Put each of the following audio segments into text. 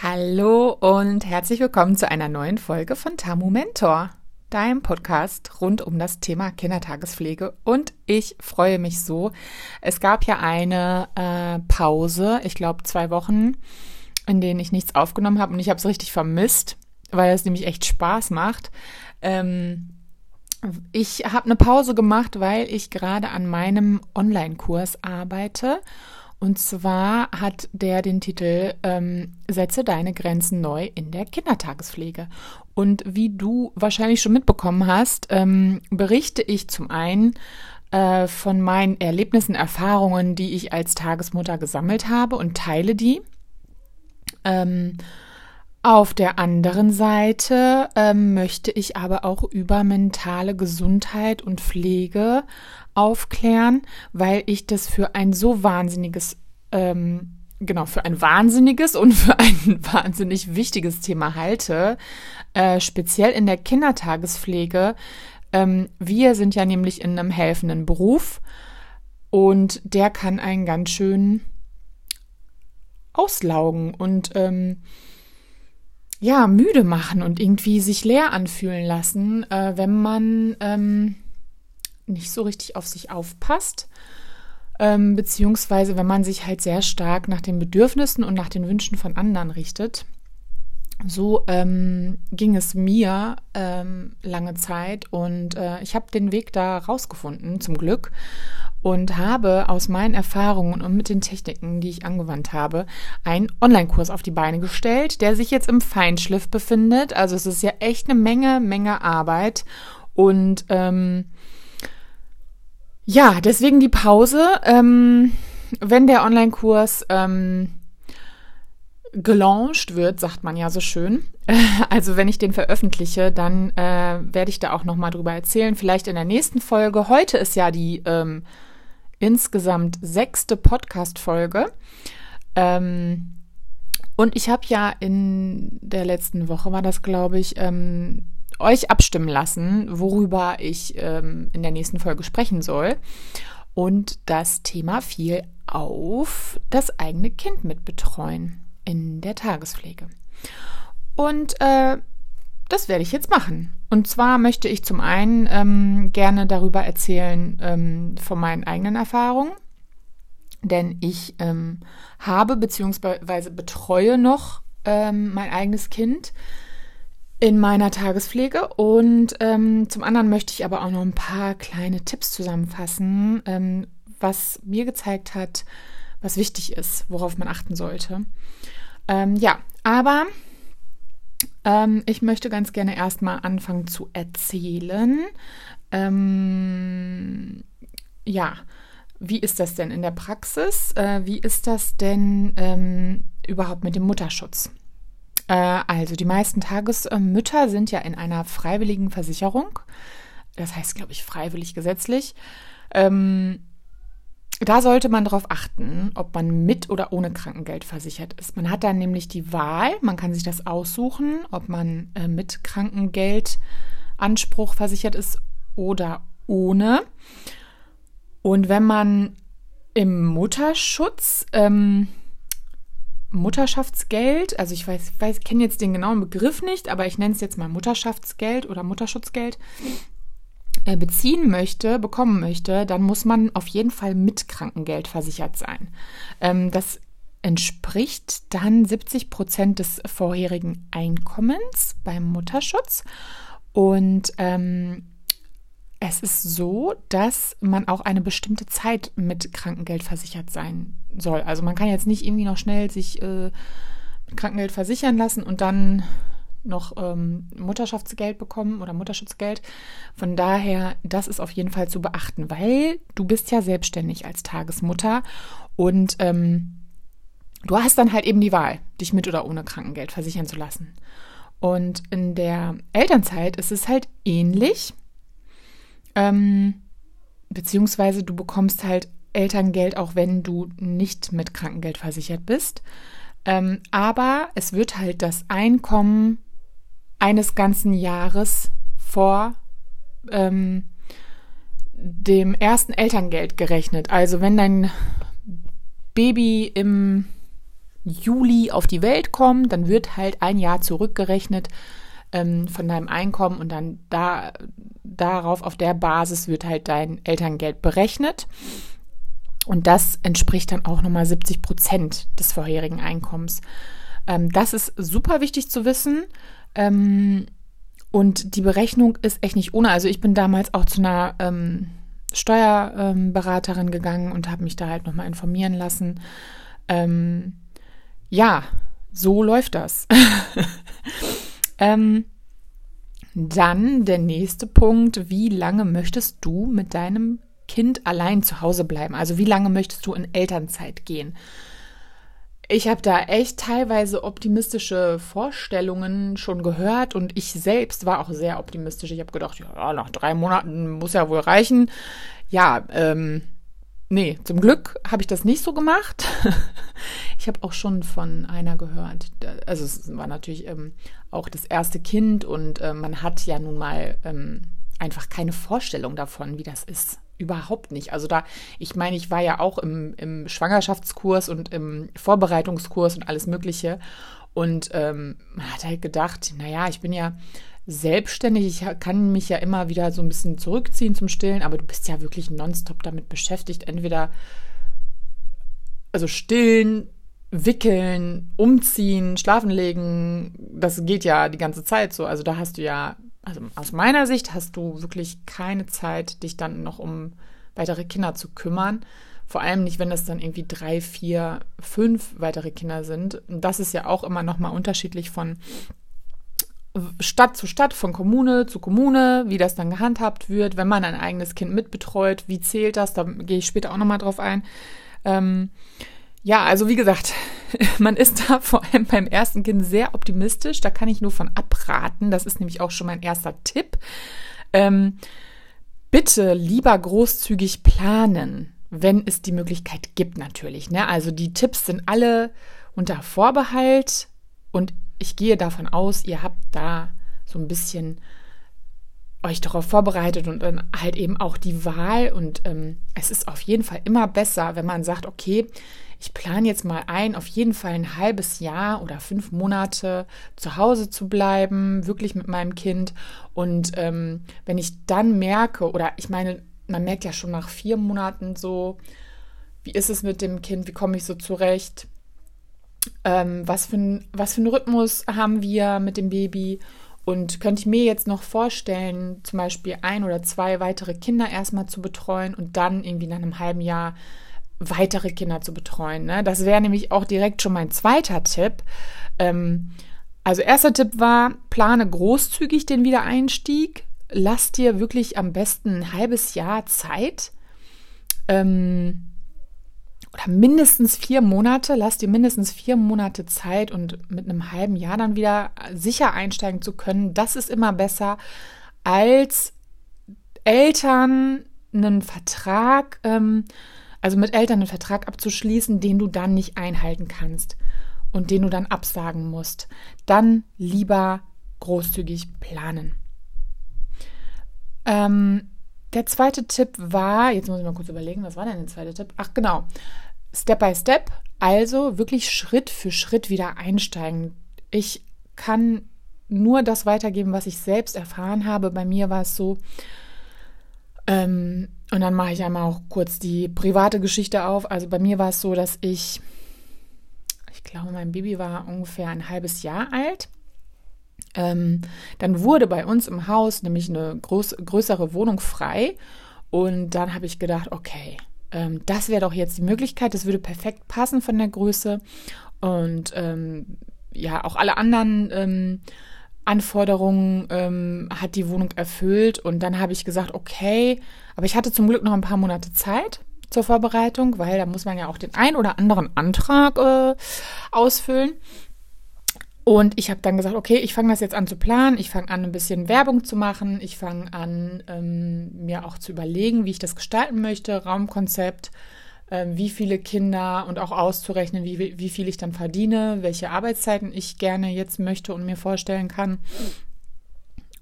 Hallo und herzlich willkommen zu einer neuen Folge von Tamu Mentor, deinem Podcast rund um das Thema Kindertagespflege. Und ich freue mich so. Es gab ja eine äh, Pause, ich glaube zwei Wochen, in denen ich nichts aufgenommen habe und ich habe es richtig vermisst, weil es nämlich echt Spaß macht. Ähm, ich habe eine Pause gemacht, weil ich gerade an meinem Online-Kurs arbeite und zwar hat der den Titel ähm, Setze deine Grenzen neu in der Kindertagespflege. Und wie du wahrscheinlich schon mitbekommen hast, ähm, berichte ich zum einen äh, von meinen Erlebnissen, Erfahrungen, die ich als Tagesmutter gesammelt habe und teile die. Ähm, auf der anderen Seite ähm, möchte ich aber auch über mentale Gesundheit und Pflege aufklären, weil ich das für ein so wahnsinniges, ähm, genau, für ein wahnsinniges und für ein wahnsinnig wichtiges Thema halte, äh, speziell in der Kindertagespflege. Ähm, wir sind ja nämlich in einem helfenden Beruf und der kann einen ganz schön auslaugen und ähm, ja, müde machen und irgendwie sich leer anfühlen lassen, äh, wenn man ähm, nicht so richtig auf sich aufpasst. Ähm, beziehungsweise wenn man sich halt sehr stark nach den Bedürfnissen und nach den Wünschen von anderen richtet. So ähm, ging es mir ähm, lange Zeit und äh, ich habe den Weg da rausgefunden, zum Glück und habe aus meinen Erfahrungen und mit den Techniken, die ich angewandt habe, einen Online-Kurs auf die Beine gestellt, der sich jetzt im Feinschliff befindet. Also es ist ja echt eine Menge, Menge Arbeit. Und ähm, ja, deswegen die Pause. Ähm, wenn der Online-Kurs ähm, gelauncht wird, sagt man ja so schön. Also wenn ich den veröffentliche, dann äh, werde ich da auch noch mal drüber erzählen. Vielleicht in der nächsten Folge. Heute ist ja die ähm, insgesamt sechste Podcast-Folge. Ähm, und ich habe ja in der letzten Woche, war das glaube ich, ähm, euch abstimmen lassen, worüber ich ähm, in der nächsten Folge sprechen soll. Und das Thema fiel auf das eigene Kind mitbetreuen in der Tagespflege. Und äh, das werde ich jetzt machen. Und zwar möchte ich zum einen ähm, gerne darüber erzählen ähm, von meinen eigenen Erfahrungen, denn ich ähm, habe bzw. betreue noch ähm, mein eigenes Kind in meiner Tagespflege und ähm, zum anderen möchte ich aber auch noch ein paar kleine Tipps zusammenfassen, ähm, was mir gezeigt hat, was wichtig ist, worauf man achten sollte. ja, aber ähm, ich möchte ganz gerne erstmal anfangen zu erzählen. Ähm, ja, wie ist das denn in der Praxis? Äh, wie ist das denn ähm, überhaupt mit dem Mutterschutz? Äh, also die meisten Tagesmütter sind ja in einer freiwilligen Versicherung. Das heißt, glaube ich, freiwillig gesetzlich. Ähm, da sollte man darauf achten, ob man mit oder ohne Krankengeld versichert ist. Man hat dann nämlich die Wahl, man kann sich das aussuchen, ob man äh, mit Krankengeldanspruch versichert ist oder ohne. Und wenn man im Mutterschutz ähm, Mutterschaftsgeld, also ich weiß, weiß kenne jetzt den genauen Begriff nicht, aber ich nenne es jetzt mal Mutterschaftsgeld oder Mutterschutzgeld, beziehen möchte, bekommen möchte, dann muss man auf jeden Fall mit Krankengeld versichert sein. Ähm, das entspricht dann 70 Prozent des vorherigen Einkommens beim Mutterschutz. Und ähm, es ist so, dass man auch eine bestimmte Zeit mit Krankengeld versichert sein soll. Also man kann jetzt nicht irgendwie noch schnell sich äh, mit Krankengeld versichern lassen und dann noch ähm, Mutterschaftsgeld bekommen oder Mutterschutzgeld. Von daher, das ist auf jeden Fall zu beachten, weil du bist ja selbstständig als Tagesmutter und ähm, du hast dann halt eben die Wahl, dich mit oder ohne Krankengeld versichern zu lassen. Und in der Elternzeit ist es halt ähnlich, ähm, beziehungsweise du bekommst halt Elterngeld, auch wenn du nicht mit Krankengeld versichert bist. Ähm, aber es wird halt das Einkommen eines ganzen Jahres vor ähm, dem ersten Elterngeld gerechnet. Also wenn dein Baby im Juli auf die Welt kommen, dann wird halt ein Jahr zurückgerechnet ähm, von deinem Einkommen und dann da, darauf, auf der Basis wird halt dein Elterngeld berechnet. Und das entspricht dann auch nochmal 70 Prozent des vorherigen Einkommens. Ähm, das ist super wichtig zu wissen. Ähm, und die Berechnung ist echt nicht ohne. Also ich bin damals auch zu einer ähm, Steuerberaterin gegangen und habe mich da halt nochmal informieren lassen. Ähm, ja, so läuft das. ähm, dann der nächste Punkt. Wie lange möchtest du mit deinem Kind allein zu Hause bleiben? Also wie lange möchtest du in Elternzeit gehen? Ich habe da echt teilweise optimistische Vorstellungen schon gehört und ich selbst war auch sehr optimistisch. Ich habe gedacht, ja, nach drei Monaten muss ja wohl reichen. Ja, ähm, nee, zum Glück habe ich das nicht so gemacht. ich habe auch schon von einer gehört. Also es war natürlich ähm, auch das erste Kind und äh, man hat ja nun mal ähm, einfach keine Vorstellung davon, wie das ist überhaupt nicht. Also da, ich meine, ich war ja auch im, im Schwangerschaftskurs und im Vorbereitungskurs und alles Mögliche. Und ähm, man hat halt gedacht, naja, ich bin ja selbstständig, ich kann mich ja immer wieder so ein bisschen zurückziehen zum Stillen, aber du bist ja wirklich nonstop damit beschäftigt, entweder also stillen, wickeln, umziehen, schlafen legen, das geht ja die ganze Zeit so. Also da hast du ja also aus meiner Sicht hast du wirklich keine Zeit, dich dann noch um weitere Kinder zu kümmern. Vor allem nicht, wenn es dann irgendwie drei, vier, fünf weitere Kinder sind. Und das ist ja auch immer nochmal unterschiedlich von Stadt zu Stadt, von Kommune zu Kommune, wie das dann gehandhabt wird, wenn man ein eigenes Kind mitbetreut, wie zählt das, da gehe ich später auch nochmal drauf ein. Ähm, ja, also wie gesagt, man ist da vor allem beim ersten Kind sehr optimistisch. Da kann ich nur von abraten. Das ist nämlich auch schon mein erster Tipp. Ähm, bitte lieber großzügig planen, wenn es die Möglichkeit gibt natürlich. Ne? Also die Tipps sind alle unter Vorbehalt und ich gehe davon aus, ihr habt da so ein bisschen euch darauf vorbereitet und dann halt eben auch die Wahl. Und ähm, es ist auf jeden Fall immer besser, wenn man sagt, okay, ich plane jetzt mal ein, auf jeden Fall ein halbes Jahr oder fünf Monate zu Hause zu bleiben, wirklich mit meinem Kind. Und ähm, wenn ich dann merke, oder ich meine, man merkt ja schon nach vier Monaten so, wie ist es mit dem Kind, wie komme ich so zurecht, ähm, was, für was für einen Rhythmus haben wir mit dem Baby. Und könnte ich mir jetzt noch vorstellen, zum Beispiel ein oder zwei weitere Kinder erstmal zu betreuen und dann irgendwie nach einem halben Jahr weitere Kinder zu betreuen. Ne? Das wäre nämlich auch direkt schon mein zweiter Tipp. Ähm, also erster Tipp war, plane großzügig den Wiedereinstieg. Lass dir wirklich am besten ein halbes Jahr Zeit. Ähm, oder mindestens vier Monate, lass dir mindestens vier Monate Zeit und mit einem halben Jahr dann wieder sicher einsteigen zu können. Das ist immer besser als Eltern einen Vertrag ähm, also mit Eltern einen Vertrag abzuschließen, den du dann nicht einhalten kannst und den du dann absagen musst. Dann lieber großzügig planen. Ähm, der zweite Tipp war, jetzt muss ich mal kurz überlegen, was war denn der zweite Tipp? Ach genau, Step by Step, also wirklich Schritt für Schritt wieder einsteigen. Ich kann nur das weitergeben, was ich selbst erfahren habe. Bei mir war es so, ähm, und dann mache ich einmal auch kurz die private Geschichte auf. Also bei mir war es so, dass ich, ich glaube, mein Baby war ungefähr ein halbes Jahr alt. Ähm, dann wurde bei uns im Haus nämlich eine groß, größere Wohnung frei. Und dann habe ich gedacht, okay, ähm, das wäre doch jetzt die Möglichkeit. Das würde perfekt passen von der Größe. Und ähm, ja, auch alle anderen ähm, Anforderungen ähm, hat die Wohnung erfüllt. Und dann habe ich gesagt, okay, aber ich hatte zum Glück noch ein paar Monate Zeit zur Vorbereitung, weil da muss man ja auch den ein oder anderen Antrag äh, ausfüllen. Und ich habe dann gesagt, okay, ich fange das jetzt an zu planen, ich fange an, ein bisschen Werbung zu machen, ich fange an, ähm, mir auch zu überlegen, wie ich das gestalten möchte, Raumkonzept, wie viele Kinder und auch auszurechnen, wie, wie viel ich dann verdiene, welche Arbeitszeiten ich gerne jetzt möchte und mir vorstellen kann.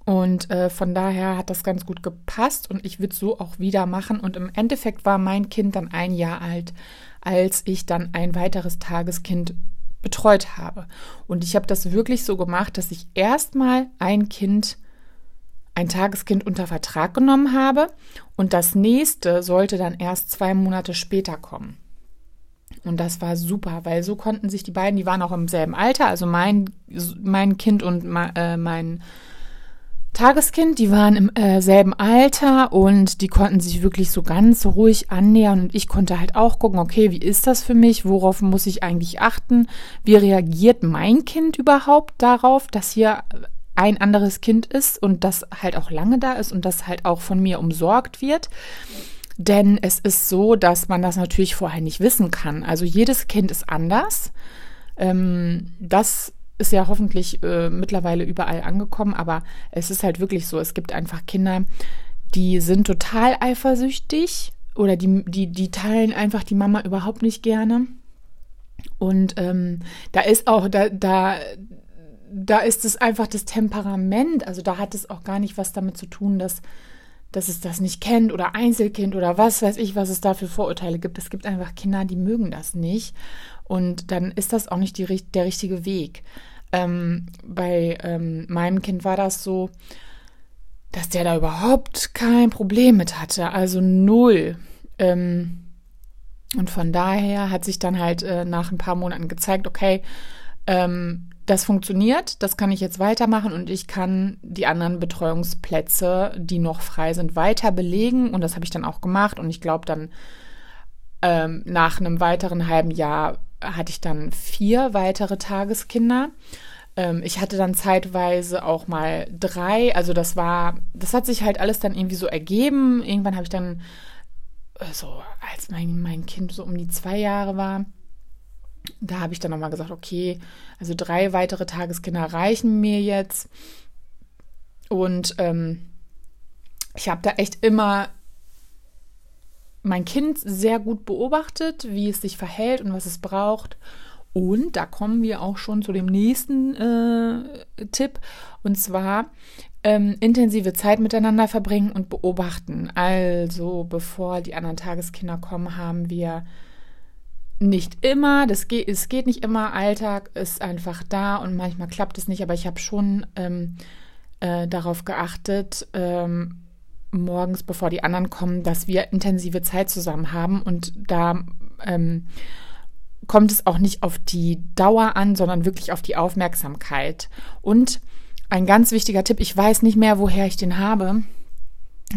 Und äh, von daher hat das ganz gut gepasst und ich würde so auch wieder machen. Und im Endeffekt war mein Kind dann ein Jahr alt, als ich dann ein weiteres Tageskind betreut habe. Und ich habe das wirklich so gemacht, dass ich erstmal ein Kind, ein Tageskind unter Vertrag genommen habe und das nächste sollte dann erst zwei Monate später kommen. Und das war super, weil so konnten sich die beiden, die waren auch im selben Alter, also mein, mein Kind und äh, mein Tageskind, die waren im äh, selben Alter und die konnten sich wirklich so ganz ruhig annähern und ich konnte halt auch gucken, okay, wie ist das für mich? Worauf muss ich eigentlich achten? Wie reagiert mein Kind überhaupt darauf, dass hier ein anderes Kind ist und das halt auch lange da ist und das halt auch von mir umsorgt wird? Denn es ist so, dass man das natürlich vorher nicht wissen kann. Also jedes Kind ist anders. Ähm, das ist ja hoffentlich äh, mittlerweile überall angekommen, aber es ist halt wirklich so, es gibt einfach Kinder, die sind total eifersüchtig oder die, die, die teilen einfach die Mama überhaupt nicht gerne. Und ähm, da ist auch, da, da, da ist es einfach das Temperament, also da hat es auch gar nicht was damit zu tun, dass, dass es das nicht kennt oder Einzelkind oder was weiß ich, was es da für Vorurteile gibt. Es gibt einfach Kinder, die mögen das nicht. Und dann ist das auch nicht die, der richtige Weg. Ähm, bei ähm, meinem Kind war das so, dass der da überhaupt kein Problem mit hatte, also null. Ähm, und von daher hat sich dann halt äh, nach ein paar Monaten gezeigt, okay, ähm, das funktioniert, das kann ich jetzt weitermachen und ich kann die anderen Betreuungsplätze, die noch frei sind, weiter belegen. Und das habe ich dann auch gemacht. Und ich glaube, dann ähm, nach einem weiteren halben Jahr hatte ich dann vier weitere Tageskinder. Ähm, ich hatte dann zeitweise auch mal drei. Also das war, das hat sich halt alles dann irgendwie so ergeben. Irgendwann habe ich dann äh, so, als mein, mein Kind so um die zwei Jahre war, da habe ich dann nochmal gesagt, okay, also drei weitere Tageskinder reichen mir jetzt. Und ähm, ich habe da echt immer mein Kind sehr gut beobachtet, wie es sich verhält und was es braucht. Und da kommen wir auch schon zu dem nächsten äh, Tipp. Und zwar ähm, intensive Zeit miteinander verbringen und beobachten. Also bevor die anderen Tageskinder kommen, haben wir nicht immer, das geht, es geht nicht immer, Alltag ist einfach da und manchmal klappt es nicht, aber ich habe schon ähm, äh, darauf geachtet, ähm, morgens, bevor die anderen kommen, dass wir intensive Zeit zusammen haben und da ähm, kommt es auch nicht auf die Dauer an, sondern wirklich auf die Aufmerksamkeit. Und ein ganz wichtiger Tipp, ich weiß nicht mehr, woher ich den habe,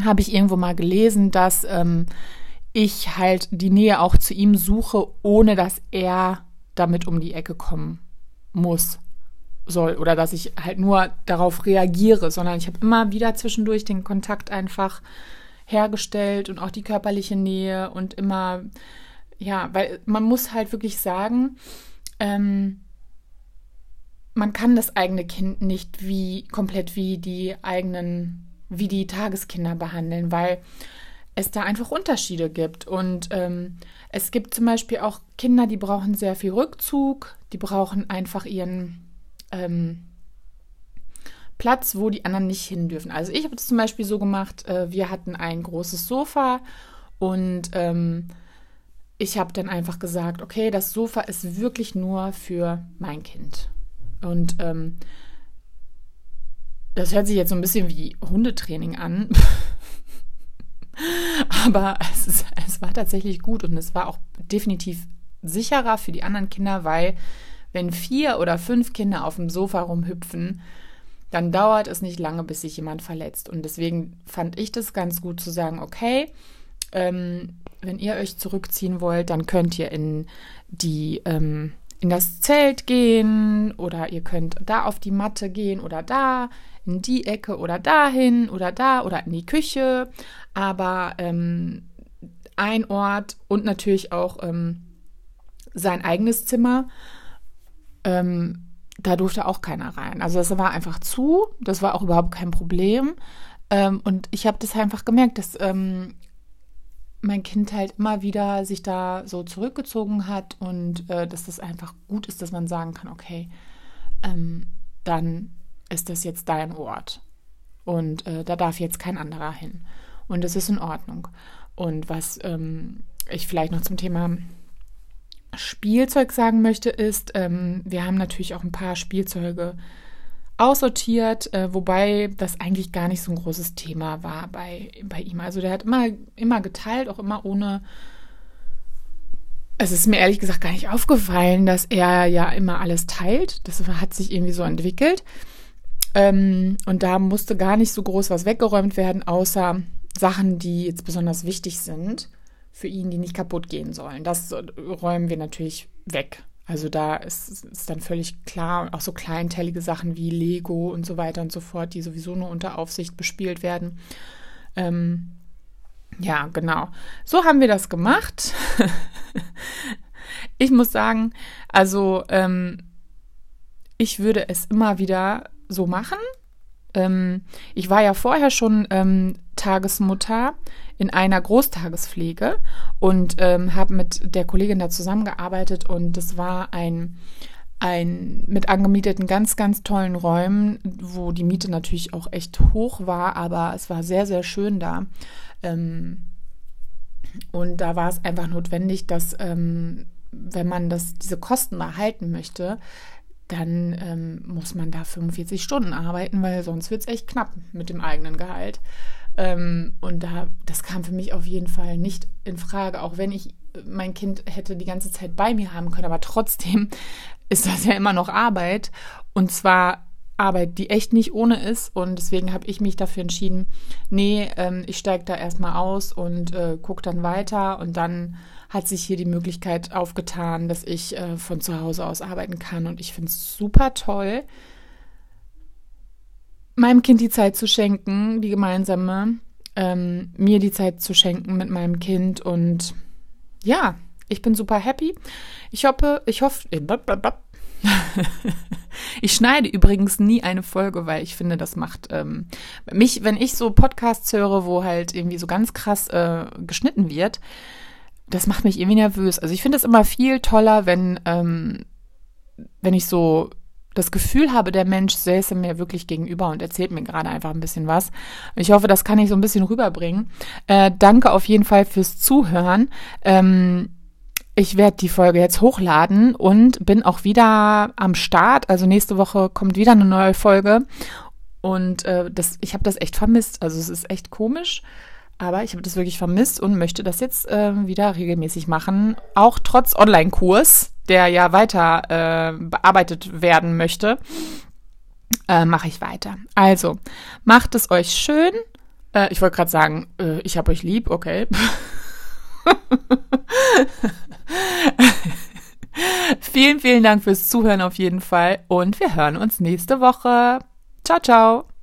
habe ich irgendwo mal gelesen, dass ähm, ich halt die Nähe auch zu ihm suche, ohne dass er damit um die Ecke kommen muss soll oder dass ich halt nur darauf reagiere, sondern ich habe immer wieder zwischendurch den Kontakt einfach hergestellt und auch die körperliche Nähe und immer, ja, weil man muss halt wirklich sagen, ähm, man kann das eigene Kind nicht wie komplett wie die eigenen, wie die Tageskinder behandeln, weil es da einfach Unterschiede gibt. Und ähm, es gibt zum Beispiel auch Kinder, die brauchen sehr viel Rückzug, die brauchen einfach ihren ähm, Platz, wo die anderen nicht hin dürfen. Also ich habe es zum Beispiel so gemacht, äh, wir hatten ein großes Sofa und ähm, ich habe dann einfach gesagt, okay, das Sofa ist wirklich nur für mein Kind. Und ähm, das hört sich jetzt so ein bisschen wie Hundetraining an. Aber es, ist, es war tatsächlich gut und es war auch definitiv sicherer für die anderen Kinder, weil wenn vier oder fünf Kinder auf dem Sofa rumhüpfen, dann dauert es nicht lange, bis sich jemand verletzt. Und deswegen fand ich das ganz gut zu sagen, okay, ähm, wenn ihr euch zurückziehen wollt, dann könnt ihr in die ähm, in das Zelt gehen oder ihr könnt da auf die Matte gehen oder da in die Ecke oder dahin oder da oder in die Küche. Aber ähm, ein Ort und natürlich auch ähm, sein eigenes Zimmer ähm, da durfte auch keiner rein. Also das war einfach zu, das war auch überhaupt kein Problem. Ähm, und ich habe das einfach gemerkt, dass ähm, mein Kind halt immer wieder sich da so zurückgezogen hat und äh, dass das einfach gut ist, dass man sagen kann, okay, ähm, dann ist das jetzt dein Ort. Und äh, da darf jetzt kein anderer hin. Und das ist in Ordnung. Und was ähm, ich vielleicht noch zum Thema Spielzeug sagen möchte, ist, ähm, wir haben natürlich auch ein paar Spielzeuge aussortiert, äh, wobei das eigentlich gar nicht so ein großes Thema war bei, bei ihm. Also der hat immer, immer geteilt, auch immer ohne. Es ist mir ehrlich gesagt gar nicht aufgefallen, dass er ja immer alles teilt. Das hat sich irgendwie so entwickelt. Ähm, und da musste gar nicht so groß was weggeräumt werden, außer Sachen, die jetzt besonders wichtig sind für ihn, die nicht kaputt gehen sollen. Das räumen wir natürlich weg. Also da ist, ist dann völlig klar, auch so kleintellige Sachen wie Lego und so weiter und so fort, die sowieso nur unter Aufsicht bespielt werden. Ähm, ja, genau. So haben wir das gemacht. ich muss sagen, also ähm, ich würde es immer wieder so machen. Ähm, ich war ja vorher schon ähm, Tagesmutter in einer Großtagespflege und ähm, habe mit der Kollegin da zusammengearbeitet und das war ein ein mit angemieteten ganz, ganz tollen Räumen, wo die Miete natürlich auch echt hoch war, aber es war sehr, sehr schön da. Ähm, und da war es einfach notwendig, dass, ähm, wenn man das, diese Kosten erhalten möchte, dann ähm, muss man da 45 Stunden arbeiten, weil sonst wird es echt knapp mit dem eigenen Gehalt. Ähm, und da, das kam für mich auf jeden Fall nicht in Frage, auch wenn ich mein Kind hätte die ganze Zeit bei mir haben können, aber trotzdem ist das ja immer noch Arbeit. Und zwar Arbeit, die echt nicht ohne ist. Und deswegen habe ich mich dafür entschieden, nee, ähm, ich steige da erstmal aus und äh, gucke dann weiter. Und dann hat sich hier die Möglichkeit aufgetan, dass ich äh, von zu Hause aus arbeiten kann. Und ich finde es super toll, meinem Kind die Zeit zu schenken, die gemeinsame, ähm, mir die Zeit zu schenken mit meinem Kind und ja, ich bin super happy. Ich hoffe, ich hoffe, äh, ich schneide übrigens nie eine Folge, weil ich finde, das macht ähm, mich, wenn ich so Podcasts höre, wo halt irgendwie so ganz krass äh, geschnitten wird, das macht mich irgendwie nervös. Also ich finde es immer viel toller, wenn ähm, wenn ich so das Gefühl habe, der Mensch säße mir wirklich gegenüber und erzählt mir gerade einfach ein bisschen was. Ich hoffe, das kann ich so ein bisschen rüberbringen. Äh, danke auf jeden Fall fürs Zuhören. Ähm, ich werde die Folge jetzt hochladen und bin auch wieder am Start. Also nächste Woche kommt wieder eine neue Folge. Und äh, das, ich habe das echt vermisst. Also es ist echt komisch. Aber ich habe das wirklich vermisst und möchte das jetzt äh, wieder regelmäßig machen. Auch trotz Online-Kurs der ja weiter äh, bearbeitet werden möchte, äh, mache ich weiter. Also, macht es euch schön. Äh, ich wollte gerade sagen, äh, ich habe euch lieb, okay. vielen, vielen Dank fürs Zuhören auf jeden Fall und wir hören uns nächste Woche. Ciao, ciao.